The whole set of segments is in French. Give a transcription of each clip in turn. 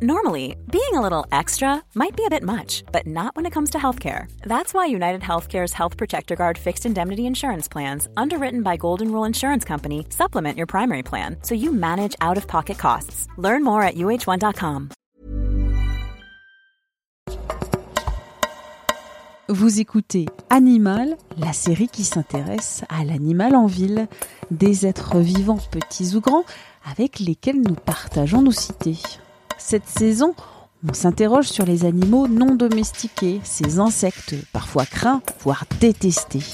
Normally, being a little extra might be a bit much, but not when it comes to healthcare. That's why United Healthcare's Health Protector Guard fixed indemnity insurance plans, underwritten by Golden Rule Insurance Company, supplement your primary plan so you manage out of pocket costs. Learn more at uh1.com. Vous écoutez Animal, la série qui s'intéresse à l'animal en ville, des êtres vivants petits ou grands avec lesquels nous partageons nos cités. Cette saison, on s'interroge sur les animaux non domestiqués, ces insectes parfois craints, voire détestés.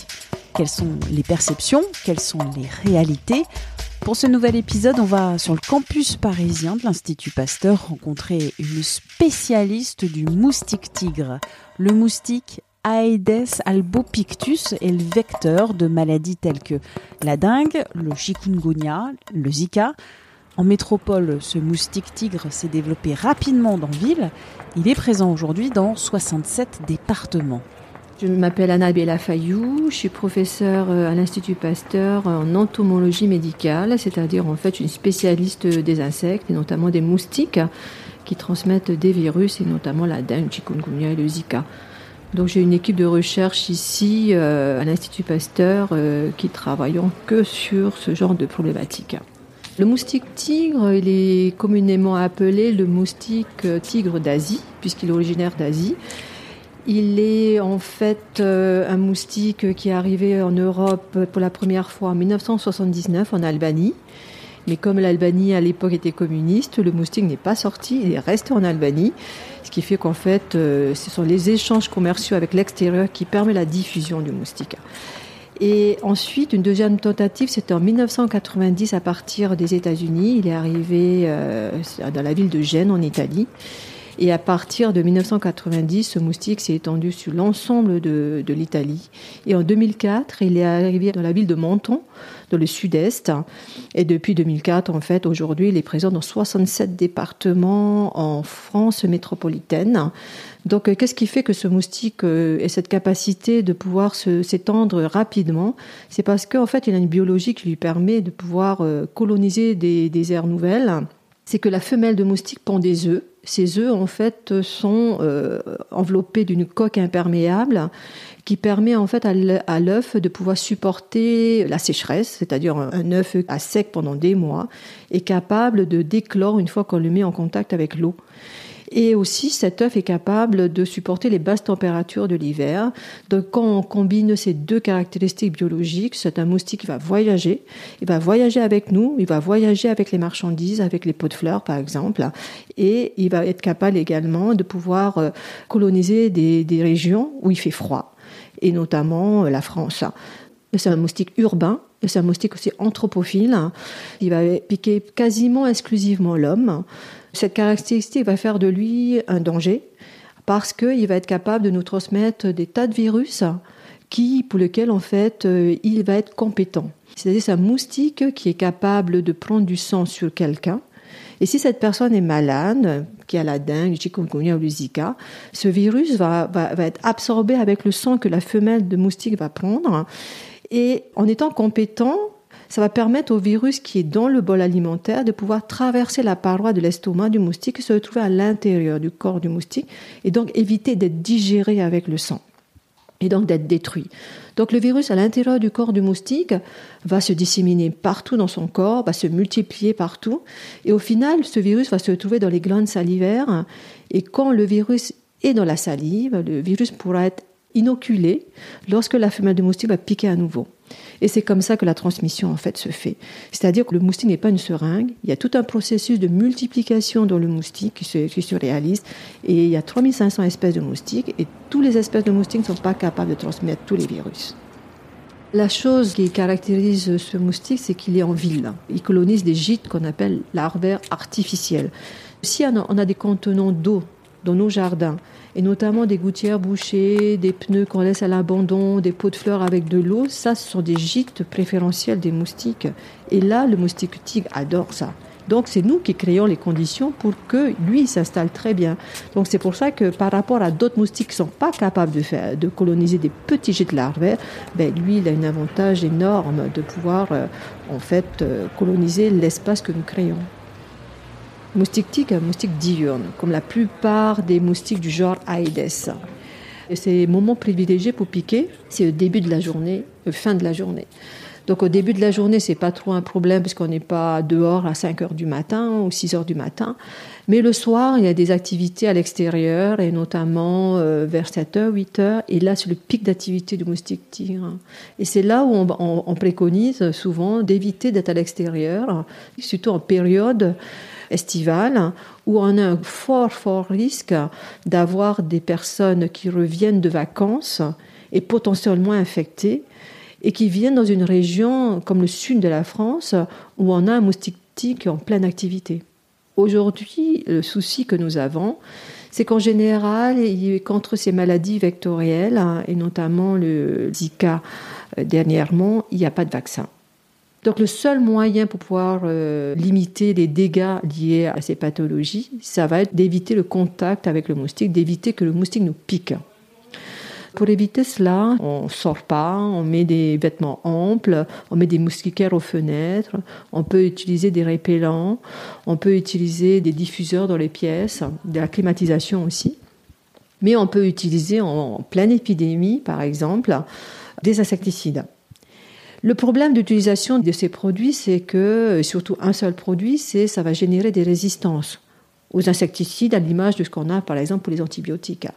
Quelles sont les perceptions? Quelles sont les réalités? Pour ce nouvel épisode, on va sur le campus parisien de l'Institut Pasteur rencontrer une spécialiste du moustique tigre. Le moustique Aedes albopictus est le vecteur de maladies telles que la dengue, le chikungunya, le zika, en métropole, ce moustique tigre s'est développé rapidement dans ville. Il est présent aujourd'hui dans 67 départements. Je m'appelle Annabella Fayou, je suis professeure euh, à l'Institut Pasteur en entomologie médicale, c'est-à-dire en fait une spécialiste des insectes et notamment des moustiques qui transmettent des virus et notamment la dengue, chikungunya et le zika. Donc j'ai une équipe de recherche ici euh, à l'Institut Pasteur euh, qui travaillons que sur ce genre de problématiques. Le moustique tigre, il est communément appelé le moustique euh, tigre d'Asie, puisqu'il est originaire d'Asie. Il est en fait euh, un moustique qui est arrivé en Europe pour la première fois en 1979 en Albanie. Mais comme l'Albanie à l'époque était communiste, le moustique n'est pas sorti, il est resté en Albanie. Ce qui fait qu'en fait, euh, ce sont les échanges commerciaux avec l'extérieur qui permettent la diffusion du moustique. Et ensuite, une deuxième tentative, c'était en 1990 à partir des États-Unis. Il est arrivé euh, dans la ville de Gênes, en Italie. Et à partir de 1990, ce moustique s'est étendu sur l'ensemble de, l'Italie. Et en 2004, il est arrivé dans la ville de Menton, dans le sud-est. Et depuis 2004, en fait, aujourd'hui, il est présent dans 67 départements en France métropolitaine. Donc, euh, qu'est-ce qui fait que ce moustique euh, ait cette capacité de pouvoir s'étendre rapidement? C'est parce qu'en fait, il a une biologie qui lui permet de pouvoir euh, coloniser des, des aires nouvelles. C'est que la femelle de moustique pond des œufs. Ces œufs, en fait, sont enveloppés d'une coque imperméable qui permet en fait à l'œuf de pouvoir supporter la sécheresse, c'est-à-dire un œuf à sec pendant des mois, est capable de déclore une fois qu'on le met en contact avec l'eau. Et aussi, cet œuf est capable de supporter les basses températures de l'hiver. Donc, quand on combine ces deux caractéristiques biologiques, c'est un moustique qui va voyager. Il va voyager avec nous, il va voyager avec les marchandises, avec les pots de fleurs, par exemple. Et il va être capable également de pouvoir euh, coloniser des, des régions où il fait froid, et notamment euh, la France. C'est un moustique urbain, c'est un moustique aussi anthropophile. Il va piquer quasiment exclusivement l'homme. Cette caractéristique va faire de lui un danger parce qu'il va être capable de nous transmettre des tas de virus qui, pour lesquels en fait euh, il va être compétent. C'est-à-dire c'est un moustique qui est capable de prendre du sang sur quelqu'un. Et si cette personne est malade, qui a la dengue, le chikungunya ou le zika, ce virus va, va, va être absorbé avec le sang que la femelle de moustique va prendre. Et en étant compétent, ça va permettre au virus qui est dans le bol alimentaire de pouvoir traverser la paroi de l'estomac du moustique et se retrouver à l'intérieur du corps du moustique et donc éviter d'être digéré avec le sang et donc d'être détruit. Donc le virus à l'intérieur du corps du moustique va se disséminer partout dans son corps, va se multiplier partout et au final ce virus va se retrouver dans les glandes salivaires et quand le virus est dans la salive, le virus pourra être inoculé lorsque la femelle du moustique va piquer à nouveau. Et c'est comme ça que la transmission en fait se fait. C'est-à-dire que le moustique n'est pas une seringue. Il y a tout un processus de multiplication dans le moustique qui se, qui se réalise. Et il y a 3500 espèces de moustiques et toutes les espèces de moustiques ne sont pas capables de transmettre tous les virus. La chose qui caractérise ce moustique, c'est qu'il est en ville. Il colonise des gîtes qu'on appelle larvaires artificiels. Si on a des contenants d'eau dans nos jardins, et notamment des gouttières bouchées, des pneus qu'on laisse à l'abandon, des pots de fleurs avec de l'eau, ça ce sont des gîtes préférentiels des moustiques. Et là, le moustique tigre adore ça. Donc c'est nous qui créons les conditions pour que lui s'installe très bien. Donc c'est pour ça que par rapport à d'autres moustiques qui sont pas capables de coloniser des petits gîtes larvaires, ben lui il a un avantage énorme de pouvoir euh, en fait euh, coloniser l'espace que nous créons. Moustique tique, un moustique diurne, comme la plupart des moustiques du genre Aedes. Et ces moments privilégiés pour piquer, c'est le début de la journée, le fin de la journée. Donc au début de la journée, c'est pas trop un problème parce qu'on n'est pas dehors à 5 heures du matin ou 6 heures du matin. Mais le soir, il y a des activités à l'extérieur et notamment euh, vers 7 heures, 8 heures. Et là, c'est le pic d'activité du moustique tigre. Et c'est là où on, préconise souvent d'éviter d'être à l'extérieur, surtout en période estivale, où on a un fort, fort risque d'avoir des personnes qui reviennent de vacances et potentiellement infectées et qui viennent dans une région comme le sud de la France où on a un moustique tique en pleine activité. Aujourd'hui, le souci que nous avons, c'est qu'en général, contre ces maladies vectorielles, hein, et notamment le Zika euh, dernièrement, il n'y a pas de vaccin. Donc le seul moyen pour pouvoir euh, limiter les dégâts liés à ces pathologies, ça va être d'éviter le contact avec le moustique, d'éviter que le moustique nous pique. Pour éviter cela, on sort pas, on met des vêtements amples, on met des moustiquaires aux fenêtres, on peut utiliser des répellants, on peut utiliser des diffuseurs dans les pièces, de la climatisation aussi. Mais on peut utiliser en pleine épidémie, par exemple, des insecticides. Le problème d'utilisation de ces produits, c'est que, surtout un seul produit, c'est ça va générer des résistances aux insecticides, à l'image de ce qu'on a par exemple pour les antibiotiques.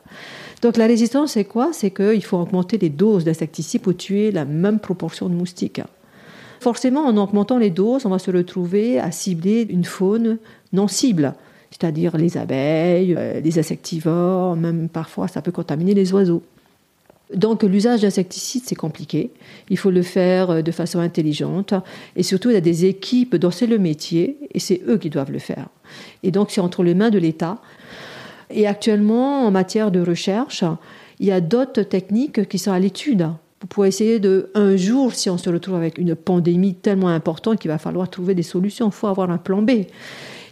Donc la résistance, c'est quoi? C'est qu'il faut augmenter les doses d'insecticides pour tuer la même proportion de moustiques. Forcément, en augmentant les doses, on va se retrouver à cibler une faune non cible, c'est-à-dire les abeilles, euh, les insectivores, même parfois ça peut contaminer les oiseaux. Donc l'usage d'insecticides, c'est compliqué. Il faut le faire euh, de façon intelligente. Et surtout, il y a des équipes dont c'est le métier, et c'est eux qui doivent le faire. Et donc c'est entre les mains de l'État. Et actuellement, en matière de recherche, il y a d'autres techniques qui sont à l'étude pour essayer de, un jour, si on se retrouve avec une pandémie tellement importante qu'il va falloir trouver des solutions, il faut avoir un plan B.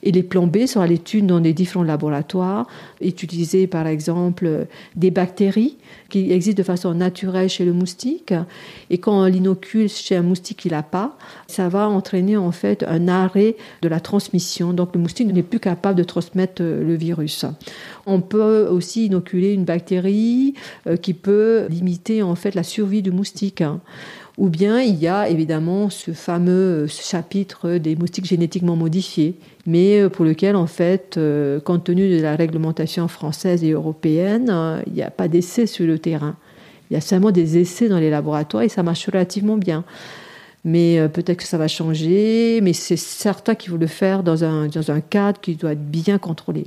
Et les plans B sont à l'étude dans des différents laboratoires, utiliser par exemple des bactéries qui existent de façon naturelle chez le moustique. Et quand on l'inocule chez un moustique qui l'a pas, ça va entraîner en fait un arrêt de la transmission. Donc le moustique n'est plus capable de transmettre le virus. On peut aussi inoculer une bactérie euh, qui peut limiter en fait la survie du moustique. Ou bien il y a évidemment ce fameux chapitre des moustiques génétiquement modifiés, mais euh, pour lequel en fait, euh, compte tenu de la réglementation française et européenne, euh, il n'y a pas d'essais sur le terrain. Il y a seulement des essais dans les laboratoires et ça marche relativement bien. Mais peut-être que ça va changer, mais c'est certain qu'il faut le faire dans un, dans un cadre qui doit être bien contrôlé.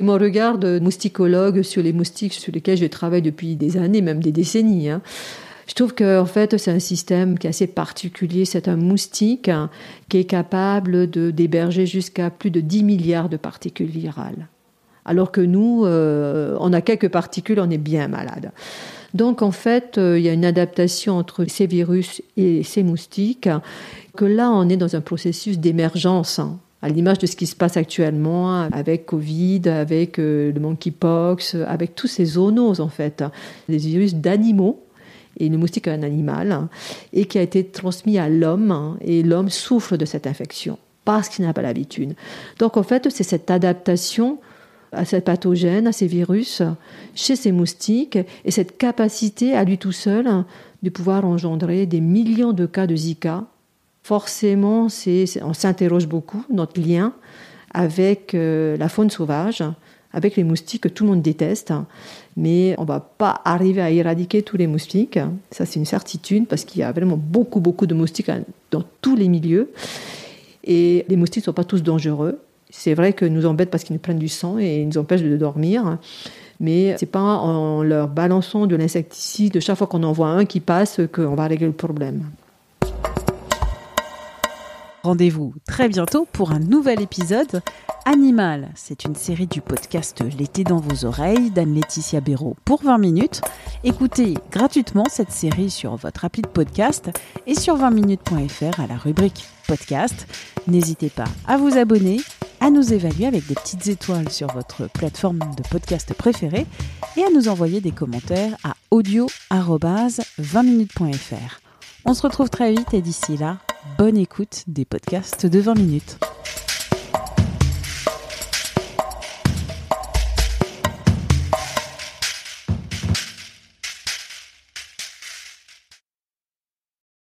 Mon regard de mousticologue sur les moustiques sur lesquels je travaille depuis des années, même des décennies, hein, je trouve que en fait c'est un système qui est assez particulier. C'est un moustique hein, qui est capable de d'héberger jusqu'à plus de 10 milliards de particules virales. Alors que nous, euh, on a quelques particules, on est bien malade. Donc en fait, euh, il y a une adaptation entre ces virus et ces moustiques, que là on est dans un processus d'émergence. Hein, à l'image de ce qui se passe actuellement avec Covid, avec euh, le monkeypox, avec tous ces zoonoses en fait, des virus d'animaux et le moustique est un animal, et qui a été transmis à l'homme, et l'homme souffre de cette infection parce qu'il n'a pas l'habitude. Donc en fait, c'est cette adaptation à cette pathogène, à ces virus, chez ces moustiques, et cette capacité à lui tout seul de pouvoir engendrer des millions de cas de Zika. Forcément, on s'interroge beaucoup, notre lien avec euh, la faune sauvage, avec les moustiques que tout le monde déteste. Mais on va pas arriver à éradiquer tous les moustiques. Ça, c'est une certitude parce qu'il y a vraiment beaucoup, beaucoup de moustiques dans tous les milieux. Et les moustiques ne sont pas tous dangereux. C'est vrai que nous embêtent parce qu'ils nous prennent du sang et ils nous empêchent de dormir. Mais c'est pas en leur balançant de l'insecticide chaque fois qu'on en voit un qui passe qu'on va régler le problème. Rendez-vous très bientôt pour un nouvel épisode. Animal, c'est une série du podcast L'été dans vos oreilles d'Anne-Laetitia Béraud pour 20 minutes. Écoutez gratuitement cette série sur votre appli podcast et sur 20minutes.fr à la rubrique podcast. N'hésitez pas à vous abonner, à nous évaluer avec des petites étoiles sur votre plateforme de podcast préférée et à nous envoyer des commentaires à audio-20minutes.fr. On se retrouve très vite et d'ici là, bonne écoute des podcasts de 20 minutes.